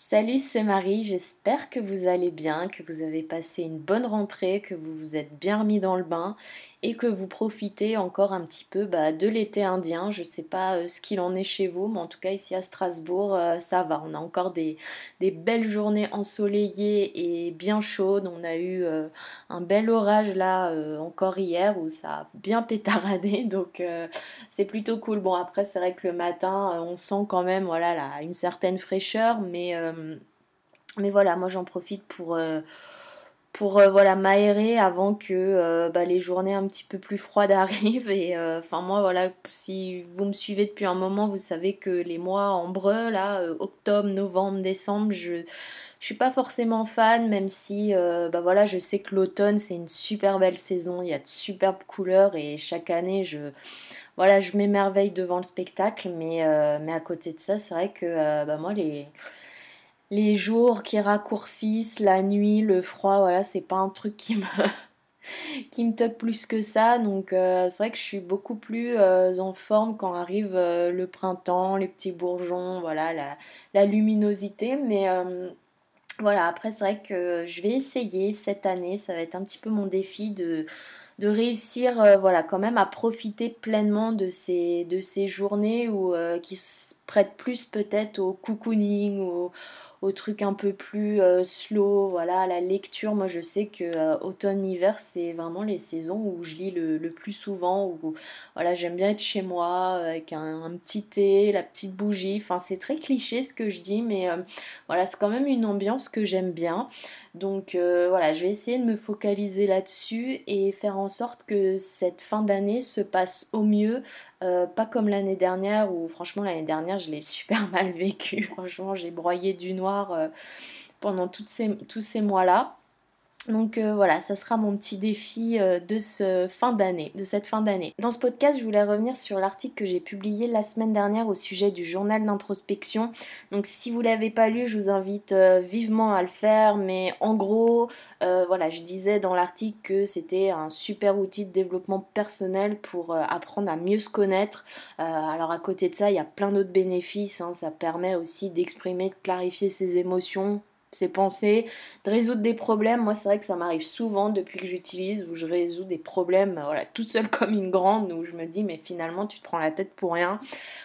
Salut, c'est Marie, j'espère que vous allez bien, que vous avez passé une bonne rentrée, que vous vous êtes bien remis dans le bain et que vous profitez encore un petit peu bah, de l'été indien. Je ne sais pas euh, ce qu'il en est chez vous, mais en tout cas ici à Strasbourg, euh, ça va. On a encore des, belles journées ensoleillées et bien chaudes. On a eu euh, un bel orage là encore hier où ça a bien pétaradé, donc c'est plutôt cool. Bon après c'est vrai que le matin on sent quand même voilà là, une certaine fraîcheur, mais, mais voilà moi j'en profite pour pour euh, voilà m'aérer avant que euh, bah, les journées un petit peu plus froides arrivent. Et euh, enfin moi voilà si vous me suivez depuis un moment vous savez que les mois ambreux là octobre novembre décembre je je suis pas forcément fan même si bah voilà je sais que l'automne c'est une super belle saison. Il y a de superbes couleurs et chaque année je voilà je m'émerveille devant le spectacle. Mais mais à côté de ça c'est vrai que bah moi les les jours qui raccourcissent, la nuit, le froid, voilà, c'est pas un truc qui me qui me toque plus que ça. Donc euh, c'est vrai que je suis beaucoup plus euh, en forme quand arrive euh, le printemps, les petits bourgeons, voilà, la, luminosité. Mais voilà, après c'est vrai que je vais essayer cette année, ça va être un petit peu mon défi de réussir voilà quand même à profiter pleinement de ces de ces journées où qui se prêtent plus peut-être au cocooning au, au truc un peu plus euh, slow, voilà, la lecture. Moi, je sais que euh, automne-hiver, c'est vraiment les saisons où je lis le, plus souvent, où voilà, j'aime bien être chez moi avec un, petit thé, la petite bougie. Enfin, c'est très cliché ce que je dis, mais euh, voilà, c'est quand même une ambiance que j'aime bien. Donc voilà, je vais essayer de me focaliser là-dessus et faire en sorte que cette fin d'année se passe au mieux euh, pas comme l'année dernière où franchement l'année dernière je l'ai super mal vécu. Franchement j'ai broyé du noir euh, pendant toutes ces, tous ces mois-là. Donc euh, voilà, ça sera mon petit défi euh, de, ce fin de cette fin d'année. Dans ce podcast, je voulais revenir sur l'article que j'ai publié la semaine dernière au sujet du journal d'introspection. Donc si vous l'avez pas lu, je vous invite euh, vivement à le faire. Mais en gros, voilà, je disais dans l'article que c'était un super outil de développement personnel pour apprendre à mieux se connaître. alors à côté de ça, il y a plein d'autres bénéfices. Hein. Ça permet aussi d'exprimer, de clarifier ses émotions, ses pensées, de résoudre des problèmes. Moi, c'est vrai que ça m'arrive souvent depuis que j'utilise, où je résous des problèmes, voilà, toute seule comme une grande, où je me dis, mais finalement, tu te prends la tête pour rien.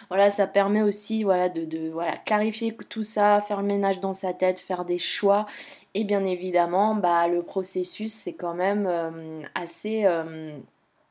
Voilà, ça permet aussi, voilà, de, clarifier tout ça, faire le ménage dans sa tête, faire des choix. Et bien évidemment, bah, le processus, c'est quand même euh, assez... Euh,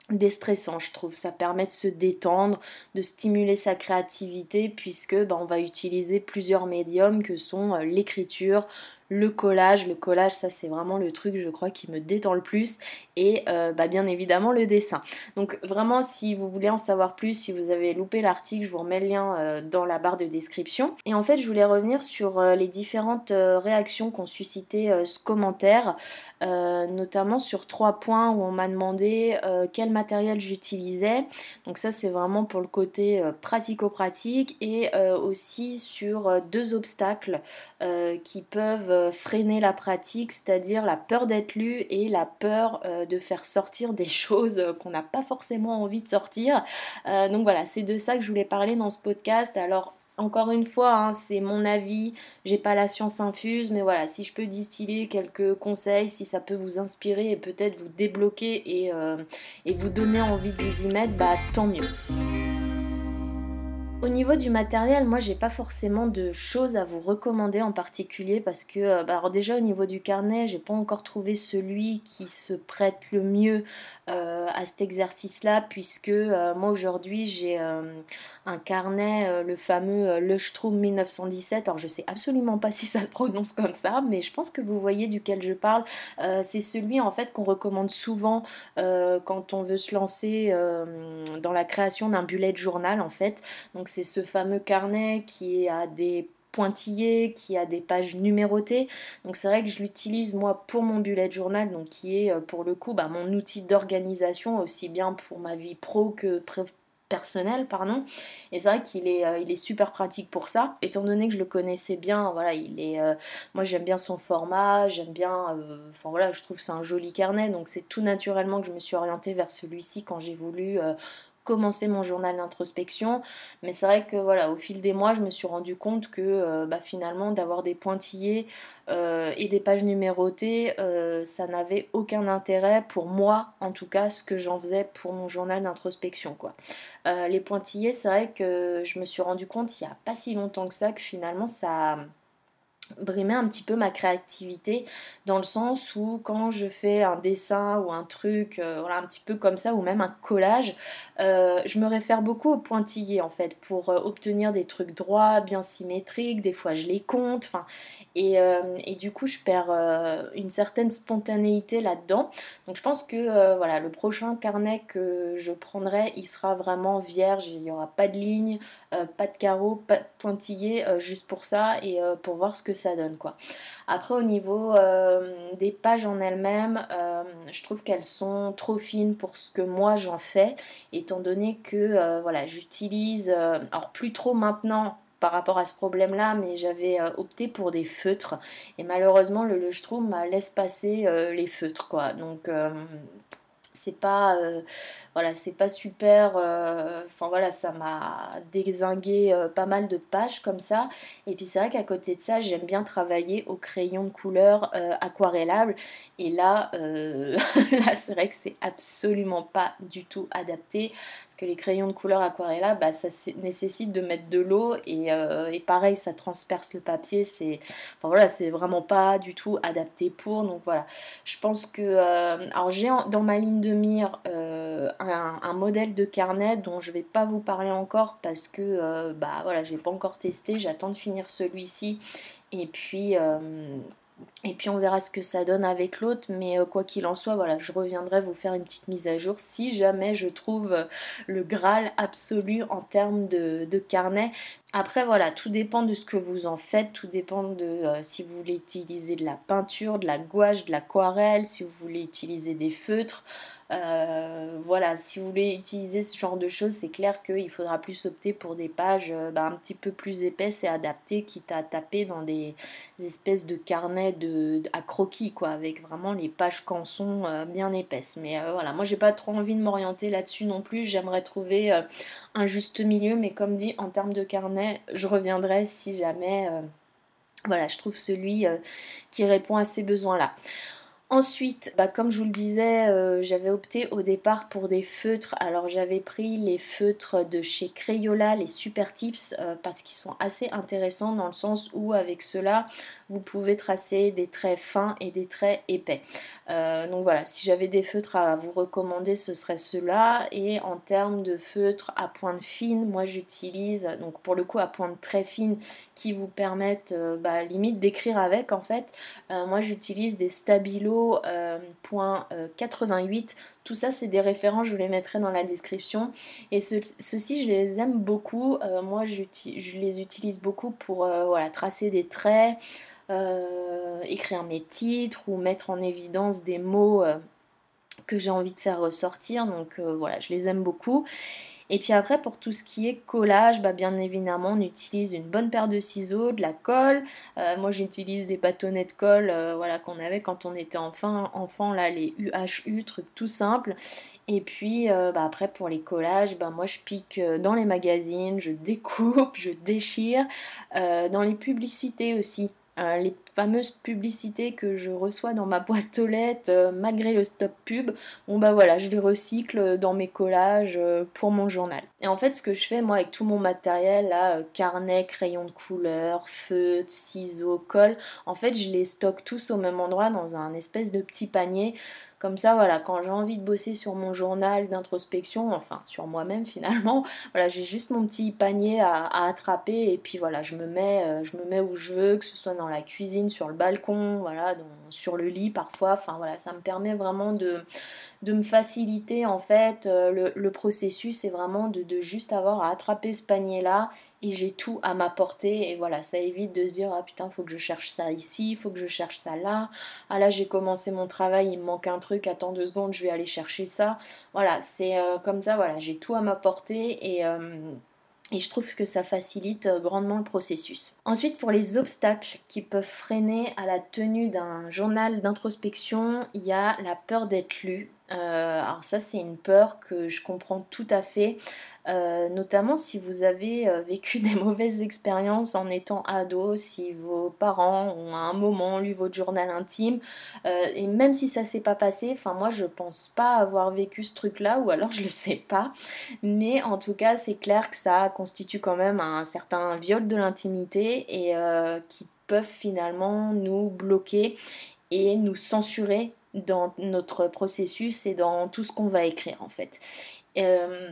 déstressant je trouve. Ça permet de se détendre de stimuler sa créativité puisque bah, on va utiliser plusieurs médiums que sont euh, l'écriture le collage. Le collage, ça c'est vraiment le truc, je crois, qui me détend le plus. Et euh, bah, bien évidemment le dessin. Donc vraiment, si vous voulez en savoir plus, si vous avez loupé l'article, je vous remets le lien euh, dans la barre de description. Et en fait, je voulais revenir sur euh, les différentes réactions qu'ont suscité ce commentaire, notamment sur trois points où on m'a demandé quel matériel j'utilisais. Donc ça, c'est vraiment pour le côté pratico-pratique et aussi sur deux obstacles qui peuvent euh, freiner la pratique, c'est-à-dire la peur d'être lu et la peur euh, de faire sortir des choses qu'on n'a pas forcément envie de sortir. Euh, donc voilà, c'est de ça que je voulais parler dans ce podcast. Alors encore une fois, hein, c'est mon avis, j'ai pas la science infuse, mais voilà, si je peux distiller quelques conseils, si ça peut vous inspirer et peut-être vous débloquer et, vous donner envie de vous y mettre, bah tant mieux. Au niveau du matériel, moi j'ai pas forcément de choses à vous recommander en particulier parce que euh, bah, déjà au niveau du carnet, j'ai pas encore trouvé celui qui se prête le mieux euh, à cet exercice-là puisque euh, moi aujourd'hui j'ai un carnet, le fameux Le Strom 1917. Alors je sais absolument pas si ça se prononce comme ça, mais je pense que vous voyez duquel je parle. c'est celui en fait qu'on recommande souvent quand on veut se lancer dans la création d'un bullet journal en fait. C'est ce fameux carnet qui a des pointillés, qui a des pages numérotées. Donc c'est vrai que je l'utilise moi pour mon bullet journal, donc qui est euh, pour le coup bah, mon outil d'organisation aussi bien pour ma vie pro que personnelle, pardon. Et c'est vrai qu'il est, euh, est super pratique pour ça. Étant donné que je le connaissais bien, voilà, il est, euh, moi j'aime bien son format, j'aime bien, enfin voilà, je trouve c'est un joli carnet, donc c'est tout naturellement que je me suis orientée vers celui-ci quand j'ai voulu commencer mon journal d'introspection. Mais c'est vrai que voilà, au fil des mois, je me suis rendu compte que euh, bah, finalement, d'avoir des pointillés euh, et des pages numérotées, euh, ça n'avait aucun intérêt pour moi, en tout cas, ce que j'en faisais pour mon journal d'introspection. quoi. les pointillés, c'est vrai que je me suis rendu compte il n'y a pas si longtemps que ça que finalement ça brimer un petit peu ma créativité dans le sens où quand je fais un dessin ou un truc euh, voilà un petit peu comme ça ou même un collage euh, je me réfère beaucoup au pointillé en fait pour euh, obtenir des trucs droits bien symétriques. Des fois je les compte et, et, du coup je perds une certaine spontanéité là dedans donc je pense que voilà le prochain carnet que je prendrai il sera vraiment vierge il n'y aura pas de ligne pas de carreaux pas de pointillé juste pour ça et pour voir ce que ça donne quoi. Après au niveau euh, des pages en elles-mêmes, euh, je trouve qu'elles sont trop fines pour ce que moi j'en fais, étant donné que euh, voilà j'utilise, alors plus trop maintenant par rapport à ce problème-là, mais j'avais opté pour des feutres. Et malheureusement, le m'a laisse passer les feutres, quoi. Donc, c'est pas euh, voilà c'est pas super euh, enfin voilà ça m'a désingué euh, pas mal de pages comme ça. Et puis c'est vrai qu'à côté de ça j'aime bien travailler au crayon de couleur aquarellable. Et là là c'est vrai que c'est absolument pas du tout adapté. Parce que les crayons de couleur aquarellable bah, ça nécessite de mettre de l'eau. Et, et, pareil ça transperce le papier. C'est enfin voilà c'est vraiment pas du tout adapté pour. Donc voilà. Je pense que alors j'ai dans ma ligne de mire euh, un, modèle de carnet dont je vais pas vous parler encore parce que euh, bah voilà j'ai pas encore testé j'attends de finir celui-ci et puis euh, et puis on verra ce que ça donne avec l'autre, mais quoi qu'il en soit, voilà, je reviendrai vous faire une petite mise à jour si jamais je trouve le Graal absolu en termes de, carnet. Après voilà, tout dépend de ce que vous en faites, tout dépend de si vous voulez utiliser de la peinture, de la gouache, de l'aquarelle, si vous voulez utiliser des feutres. Euh, voilà, si vous voulez utiliser ce genre de choses, c'est clair qu'il faudra plus opter pour des pages euh, bah, un petit peu plus épaisses et adaptées, quitte à taper dans des, espèces de carnets de, à croquis, quoi, avec vraiment les pages canson euh, bien épaisses. Mais voilà, moi j'ai pas trop envie de m'orienter là-dessus non plus. J'aimerais trouver un juste milieu, mais comme dit, en termes de carnet, je reviendrai si jamais. voilà, je trouve celui qui répond à ces besoins-là. Ensuite, bah, comme je vous le disais, euh, j'avais opté au départ pour des feutres. Alors j'avais pris les feutres de chez Crayola, les Super Tips, euh, parce qu'ils sont assez intéressants dans le sens où avec cela, vous pouvez tracer des traits fins et des traits épais. Euh, donc voilà, si j'avais des feutres à vous recommander, ce serait ceux-là. Et en termes de feutres à pointe fine, moi j'utilise, donc pour le coup à pointe très fine, qui vous permettent bah, limite d'écrire avec en fait. moi j'utilise des Stabilo euh, point 88. Euh, Tout ça, c'est des références, je vous les mettrai dans la description. Et ceux-ci, je les aime beaucoup. Euh, moi, je les utilise beaucoup pour voilà, tracer des traits, écrire mes titres ou mettre en évidence des mots que j'ai envie de faire ressortir. Donc voilà, je les aime beaucoup. Et puis après, pour tout ce qui est collage, bah bien évidemment, on utilise une bonne paire de ciseaux, de la colle. Euh, moi, j'utilise des bâtonnets de colle euh, voilà, qu'on avait quand on était enfant, enfant, là, les UHU, trucs tout simples. Et puis euh, bah après pour les collages, bah moi je pique dans les magazines, je découpe, je déchire, dans les publicités aussi. Euh, les fameuses publicités que je reçois dans ma boîte aux lettres euh, malgré le stop pub, bon bah voilà, je les recycle dans mes collages euh, pour mon journal. Et en fait, ce que je fais moi avec tout mon matériel, là, carnet, crayon de couleur, feutre, ciseaux, colle, en fait, je les stocke tous au même endroit dans un espèce de petit panier comme ça, voilà, quand j'ai envie de bosser sur mon journal d'introspection, enfin sur moi-même finalement, voilà, j'ai juste mon petit panier à, attraper et puis voilà, je me mets, euh, je me mets où je veux, que ce soit dans la cuisine, sur le balcon, voilà, sur le lit parfois. Enfin voilà, ça me permet vraiment de, de me faciliter en fait euh, le, processus c'est vraiment de, juste avoir à attraper ce panier là et j'ai tout à ma portée et voilà ça évite de se dire ah putain faut que je cherche ça ici faut que je cherche ça là ah là j'ai commencé mon travail il me manque un truc attends deux secondes je vais aller chercher ça voilà c'est euh, comme ça voilà j'ai tout à ma portée euh, et je trouve que ça facilite grandement le processus. Ensuite, pour les obstacles qui peuvent freiner à la tenue d'un journal d'introspection, il y a la peur d'être lu. Euh, alors ça c'est une peur que je comprends tout à fait, euh, notamment si vous avez euh, vécu des mauvaises expériences en étant ado, si vos parents ont à un moment lu votre journal intime, et même si ça s'est pas passé, enfin moi je pense pas avoir vécu ce truc là, ou alors je le sais pas, mais en tout cas c'est clair que ça constitue quand même un certain viol de l'intimité et qui peuvent finalement nous bloquer et nous censurer dans notre processus et dans tout ce qu'on va écrire en fait. Euh,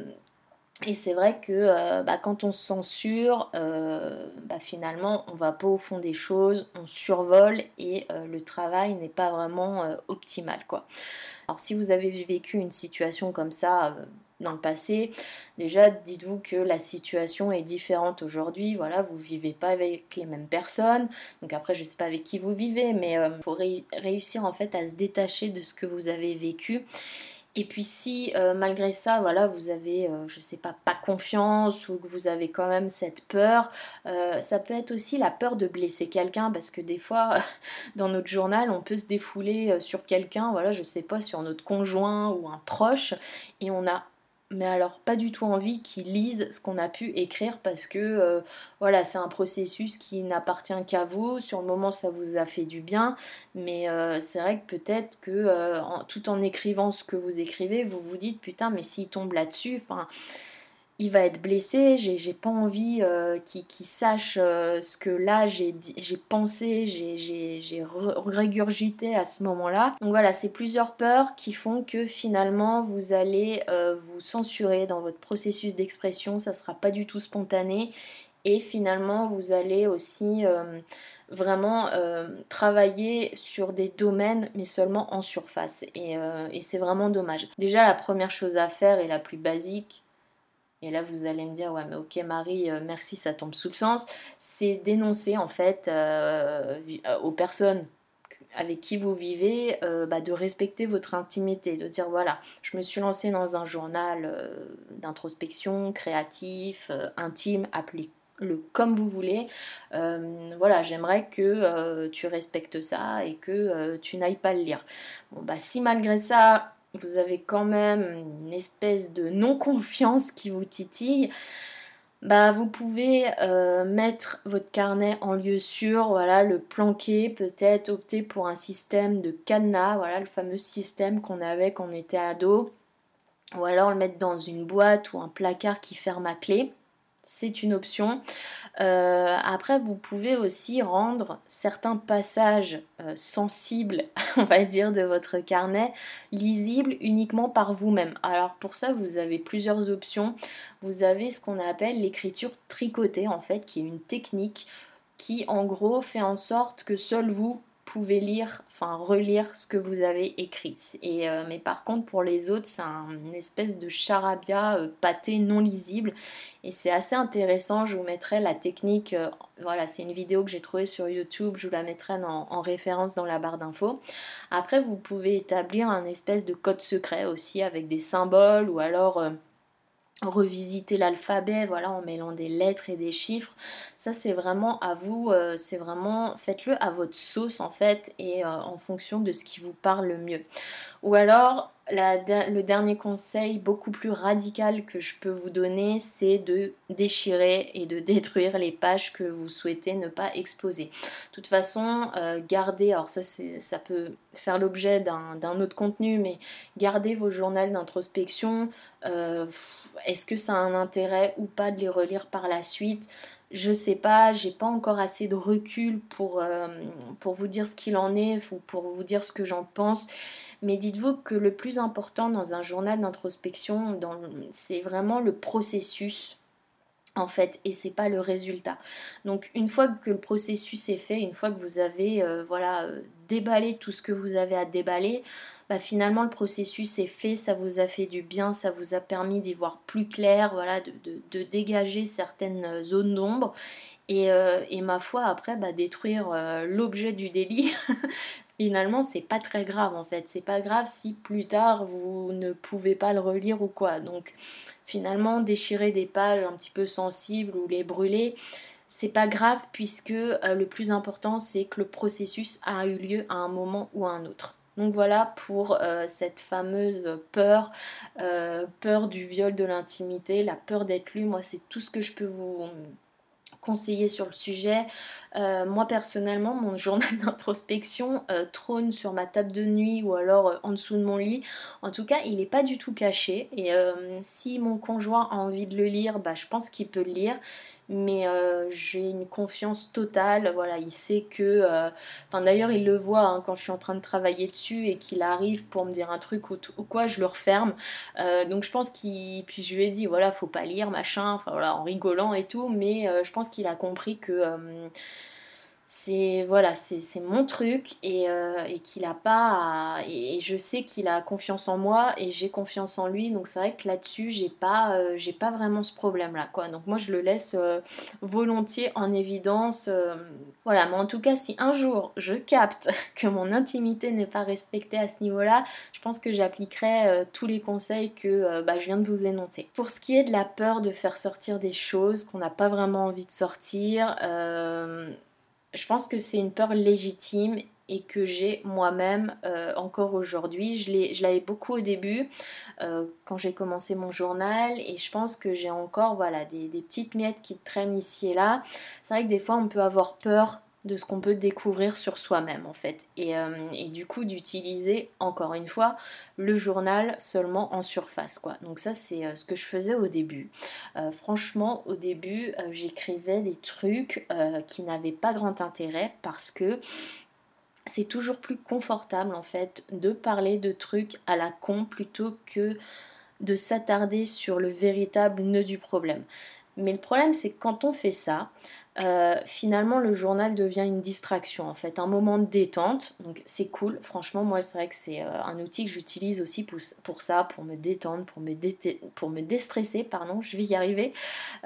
et c'est vrai que euh, bah, quand on se censure, euh, bah, finalement on va pas au fond des choses, on survole et le travail n'est pas vraiment optimal quoi. Alors si vous avez vécu une situation comme ça, dans le passé. Déjà, dites-vous que la situation est différente aujourd'hui. Voilà, vous vivez pas avec les mêmes personnes. Donc après, je sais pas avec qui vous vivez, mais il euh, faut réussir en fait à se détacher de ce que vous avez vécu. Et puis si euh, malgré ça, voilà, vous avez, euh, je sais pas, pas confiance ou que vous avez quand même cette peur, ça peut être aussi la peur de blesser quelqu'un parce que des fois, dans notre journal, on peut se défouler sur quelqu'un, voilà, je sais pas, sur notre conjoint ou un proche, et on a mais alors pas du tout envie qu'ils lisent ce qu'on a pu écrire parce que euh, voilà c'est un processus qui n'appartient qu'à vous. Sur le moment ça vous a fait du bien mais euh, c'est vrai que peut-être que euh, tout en écrivant ce que vous écrivez vous vous dites putain mais s'il tombe là-dessus enfin il va être blessé, j'ai pas envie euh, qu'il sache euh, ce que là j'ai pensé, j'ai régurgité à ce moment-là. Donc voilà, c'est plusieurs peurs qui font que finalement vous allez euh, vous censurer dans votre processus d'expression, ça sera pas du tout spontané et finalement vous allez aussi vraiment travailler sur des domaines mais seulement en surface et c'est vraiment dommage. Déjà la première chose à faire et la plus basique et là, vous allez me dire, ouais, mais ok, Marie, euh, merci, ça tombe sous le sens. C'est dénoncer, en fait, euh, euh, aux personnes avec qui vous vivez, bah, de respecter votre intimité, de dire, voilà, je me suis lancée dans un journal d'introspection, créatif, intime, appelez-le comme vous voulez. voilà, j'aimerais que tu respectes ça et que tu n'ailles pas le lire. Bon, bah, si malgré ça, vous avez quand même une espèce de non-confiance qui vous titille, bah vous pouvez euh, mettre votre carnet en lieu sûr, voilà, le planquer, peut-être opter pour un système de cadenas, voilà, le fameux système qu'on avait quand on était ado, ou alors le mettre dans une boîte ou un placard qui ferme à clé c'est une option. Euh, après, vous pouvez aussi rendre certains passages euh, sensibles, on va dire, de votre carnet lisibles uniquement par vous-même. Alors pour ça, vous avez plusieurs options. Vous avez ce qu'on appelle l'écriture tricotée, en fait, qui est une technique qui, en gros, fait en sorte que seul vous pouvez lire, enfin relire ce que vous avez écrit. Et, euh, mais par contre pour les autres c'est une espèce de charabia euh, pâté non lisible et c'est assez intéressant. Je vous mettrai la technique, euh, voilà c'est une vidéo que j'ai trouvée sur YouTube, je vous la mettrai en, en référence dans la barre d'infos. Après vous pouvez établir un espèce de code secret aussi avec des symboles ou alors revisiter l'alphabet, voilà, en mêlant des lettres et des chiffres. Ça, c'est vraiment à vous, euh, c'est vraiment, faites-le à votre sauce en fait et euh, en fonction de ce qui vous parle le mieux. Ou alors, le dernier conseil beaucoup plus radical que je peux vous donner, c'est de déchirer et de détruire les pages que vous souhaitez ne pas exposer. De toute façon, euh, gardez, alors ça, ça peut faire l'objet d'un autre contenu, mais gardez vos journaux d'introspection. Euh, est-ce que ça a un intérêt ou pas de les relire par la suite? Je sais pas, j'ai pas encore assez de recul pour, euh, pour vous dire ce qu'il en est ou pour vous dire ce que j'en pense. Mais dites-vous que le plus important dans un journal d'introspection, c'est vraiment le processus en fait et c'est pas le résultat. Donc une fois que le processus est fait, une fois que vous avez euh, voilà euh, déballé tout ce que vous avez à déballer, bah, finalement le processus est fait, ça vous a fait du bien, ça vous a permis d'y voir plus clair, voilà, de, dégager certaines zones d'ombre. Et, euh, ma foi, après, bah, détruire l'objet du délit, finalement c'est pas très grave en fait. C'est pas grave si plus tard vous ne pouvez pas le relire ou quoi. Donc finalement déchirer des pages un petit peu sensibles ou les brûler, c'est pas grave puisque euh, le plus important c'est que le processus a eu lieu à un moment ou à un autre. Donc voilà pour cette fameuse peur, peur du viol de l'intimité, la peur d'être lu. Moi, c'est tout ce que je peux vous conseiller sur le sujet. Euh, moi personnellement, mon journal d'introspection euh, trône sur ma table de nuit ou alors euh, en dessous de mon lit. En tout cas, il n'est pas du tout caché. Et si mon conjoint a envie de le lire, bah, je pense qu'il peut le lire mais j'ai une confiance totale. Voilà, il sait que. Enfin, d'ailleurs, il le voit hein, quand je suis en train de travailler dessus et qu'il arrive pour me dire un truc ou, quoi, je le referme. Donc, je pense qu'il. Puis, je lui ai dit, voilà, faut pas lire, machin, voilà, en rigolant et tout, mais je pense qu'il a compris que c'est voilà c'est mon truc et, euh, qu'il a pas et, je sais qu'il a confiance en moi et j'ai confiance en lui. Donc c'est vrai que là-dessus j'ai pas euh, j'ai pas vraiment ce problème là quoi. Donc moi je le laisse euh, volontiers en évidence voilà. Mais en tout cas si un jour je capte que mon intimité n'est pas respectée à ce niveau là je pense que j'appliquerai tous les conseils que bah, je viens de vous énoncer. Pour ce qui est de la peur de faire sortir des choses qu'on n'a pas vraiment envie de sortir je pense que c'est une peur légitime et que j'ai moi-même euh, encore aujourd'hui. Je l'avais beaucoup au début euh, quand j'ai commencé mon journal et je pense que j'ai encore voilà, des, des, petites miettes qui traînent ici et là. C'est vrai que des fois on peut avoir peur de ce qu'on peut découvrir sur soi-même en fait. Euh, et, du coup d'utiliser encore une fois le journal seulement en surface quoi. Donc ça c'est euh, ce que je faisais au début. Euh, franchement au début j'écrivais des trucs qui n'avaient pas grand intérêt parce que c'est toujours plus confortable en fait de parler de trucs à la con plutôt que de s'attarder sur le véritable nœud du problème. Mais le problème c'est que quand on fait ça, euh, finalement le journal devient une distraction en fait, un moment de détente. Donc c'est cool, franchement moi c'est vrai que c'est euh, un outil que j'utilise aussi pour, ça, pour me détendre, pour me, déstresser, pardon, je vais y arriver.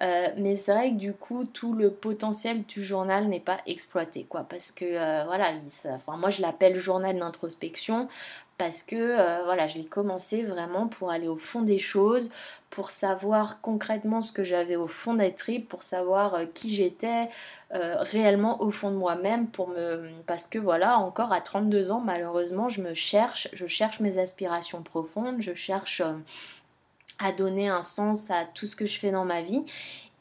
Euh, mais c'est vrai que du coup tout le potentiel du journal n'est pas exploité quoi, parce que voilà, moi je l'appelle journal d'introspection parce que euh, voilà, je l'ai commencé vraiment pour aller au fond des choses, pour savoir concrètement ce que j'avais au fond des tripes, pour savoir euh, qui j'étais euh, réellement au fond de moi-même, pour me parce que voilà, encore à 32 ans, malheureusement, je me cherche, je cherche mes aspirations profondes, je cherche à donner un sens à tout ce que je fais dans ma vie.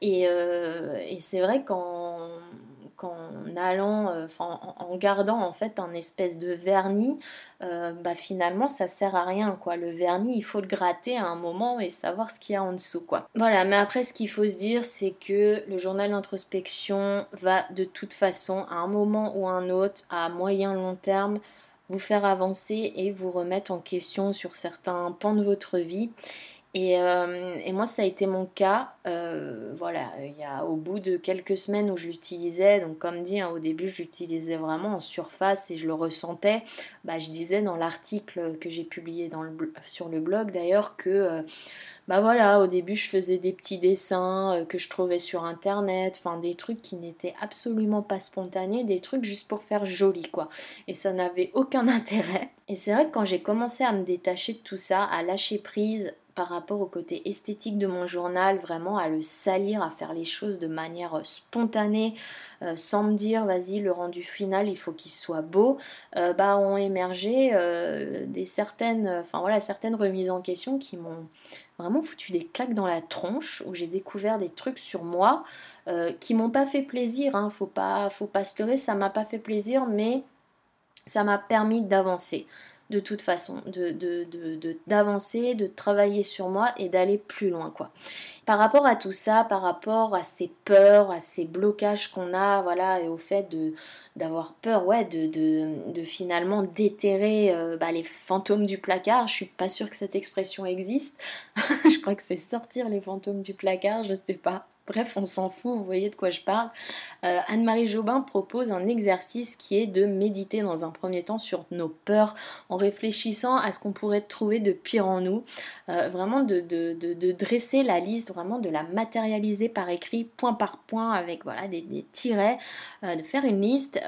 Et, et c'est vrai qu'en qu'en allant, euh, en, gardant en fait un espèce de vernis, euh, bah finalement ça sert à rien quoi. Le vernis, il faut le gratter à un moment et savoir ce qu'il y a en dessous quoi. Voilà, mais après ce qu'il faut se dire, c'est que le journal d'introspection va de toute façon à un moment ou un autre, à moyen long terme, vous faire avancer et vous remettre en question sur certains pans de votre vie. Euh, et, moi, ça a été mon cas. Euh, voilà, il y a, au bout de quelques semaines où je l'utilisais, donc comme dit, hein, au début, je l'utilisais vraiment en surface et je le ressentais. Bah, je disais dans l'article que j'ai publié sur le blog d'ailleurs que euh, bah voilà, au début je faisais des petits dessins que je trouvais sur internet, enfin des trucs qui n'étaient absolument pas spontanés, des trucs juste pour faire joli quoi. Et ça n'avait aucun intérêt. Et c'est vrai que quand j'ai commencé à me détacher de tout ça, à lâcher prise, par rapport au côté esthétique de mon journal, vraiment à le salir, à faire les choses de manière euh, spontanée, euh, sans me dire vas-y le rendu final il faut qu'il soit beau, euh, bah ont émergé des certaines, enfin voilà certaines remises en question qui m'ont vraiment foutu des claques dans la tronche, où j'ai découvert des trucs sur moi qui m'ont pas fait plaisir, hein, faut pas faut pas se leurrer, ça m'a pas fait plaisir, mais ça m'a permis d'avancer de toute façon, d'avancer, de, de, travailler sur moi et d'aller plus loin quoi. Par rapport à tout ça, par rapport à ces peurs, à ces blocages qu'on a, voilà, et au fait de d'avoir peur, ouais, de, de, finalement déterrer euh, bah, les fantômes du placard. Je suis pas sûre que cette expression existe. je crois que c'est sortir les fantômes du placard, je sais pas. Bref, on s'en fout, vous voyez de quoi je parle. Euh, Anne-Marie Jobin propose un exercice qui est de méditer dans un premier temps sur nos peurs en réfléchissant à ce qu'on pourrait trouver de pire en nous. Euh, vraiment de, dresser la liste, vraiment de la matérialiser par écrit, point par point, avec voilà, des, tirets, euh, de faire une liste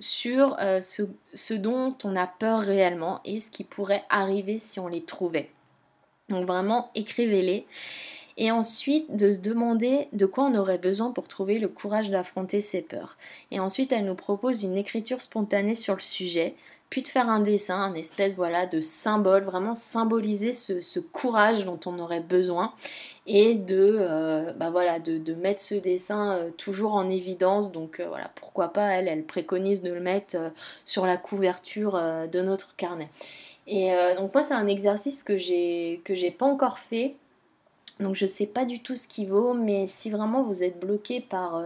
sur ce dont on a peur réellement et ce qui pourrait arriver si on les trouvait. Donc vraiment, écrivez-les. Et ensuite de se demander de quoi on aurait besoin pour trouver le courage d'affronter ses peurs. Et ensuite elle nous propose une écriture spontanée sur le sujet, puis de faire un dessin, un espèce voilà de symbole, vraiment symboliser ce, courage dont on aurait besoin et de, euh, bah voilà, de, mettre ce dessin euh, toujours en évidence. Donc euh, voilà, pourquoi pas, elle, elle préconise de le mettre sur la couverture de notre carnet. Et donc moi c'est un exercice que j'ai que j'ai pas encore fait. Donc je sais pas du tout ce qu'il vaut, mais si vraiment vous êtes bloqué par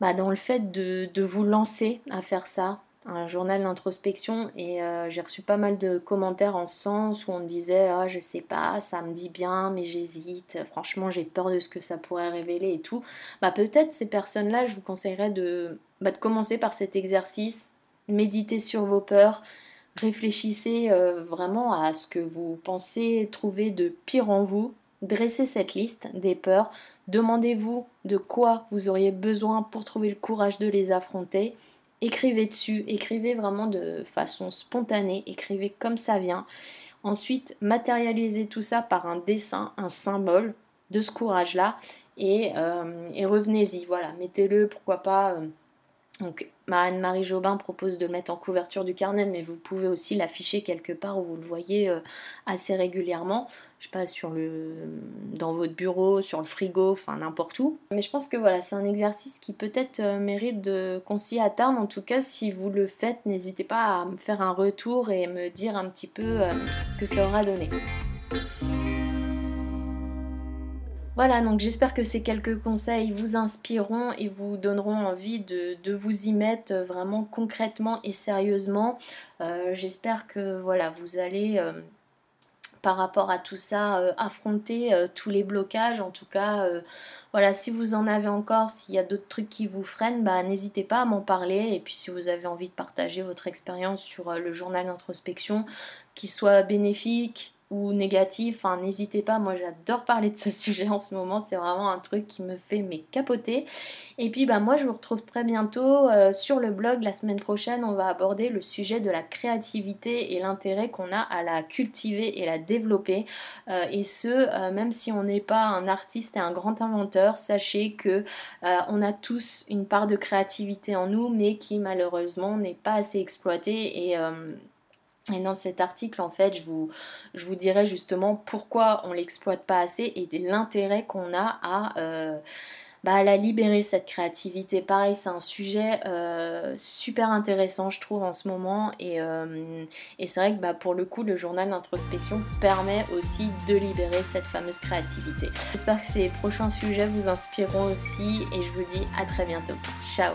bah, dans le fait de, de vous lancer à faire ça, un journal d'introspection et euh, j'ai reçu pas mal de commentaires en ce sens où on me disait ah je sais pas ça me dit bien mais j'hésite franchement j'ai peur de ce que ça pourrait révéler et tout. Bah peut-être ces personnes là je vous conseillerais de, bah, de commencer par cet exercice méditez sur vos peurs réfléchissez euh, vraiment à ce que vous pensez trouver de pire en vous dressez cette liste des peurs demandez-vous de quoi vous auriez besoin pour trouver le courage de les affronter écrivez dessus, écrivez vraiment de façon spontanée, écrivez comme ça vient. Ensuite, matérialisez tout ça par un dessin, un symbole de ce courage-là et, euh, revenez-y. Voilà, mettez-le, pourquoi pas. Euh, donc, Anne-Marie Jobin propose de mettre en couverture du carnet, mais vous pouvez aussi l'afficher quelque part où vous le voyez euh, assez régulièrement. Je sais pas, sur le, dans votre bureau, sur le frigo, enfin n'importe où. Mais je pense que voilà, c'est un exercice qui peut-être euh, mérite de qu'on s'y attarde. En tout cas, si vous le faites, n'hésitez pas à me faire un retour et me dire un petit peu euh, ce que ça aura donné. Voilà, donc j'espère que ces quelques conseils vous inspireront et vous donneront envie de, vous y mettre vraiment concrètement et sérieusement. Euh, j'espère que voilà, vous allez euh, par rapport à tout ça euh, affronter tous les blocages. En tout cas, voilà, si vous en avez encore, s'il y a d'autres trucs qui vous freinent, bah, n'hésitez pas à m'en parler. Et puis si vous avez envie de partager votre expérience sur le journal d'introspection, qui soit bénéfique, ou négatif, enfin, n'hésitez pas, moi j'adore parler de ce sujet en ce moment, c'est vraiment un truc qui me fait mais capoter. Et puis bah moi je vous retrouve très bientôt euh, sur le blog la semaine prochaine, on va aborder le sujet de la créativité et l'intérêt qu'on a à la cultiver et la développer. Euh, et ce, euh, même si on n'est pas un artiste et un grand inventeur, sachez que on a tous une part de créativité en nous, mais qui malheureusement n'est pas assez exploitée et et dans cet article, en fait, je vous, je vous dirais justement pourquoi on l'exploite pas assez et l'intérêt qu'on a à, euh, bah, la libérer, cette créativité. Pareil, c'est un sujet euh, super intéressant, je trouve, en ce moment. Et, euh, et c'est vrai que bah, pour le coup, le journal d'introspection permet aussi de libérer cette fameuse créativité. J'espère que ces prochains sujets vous inspireront aussi et je vous dis à très bientôt. Ciao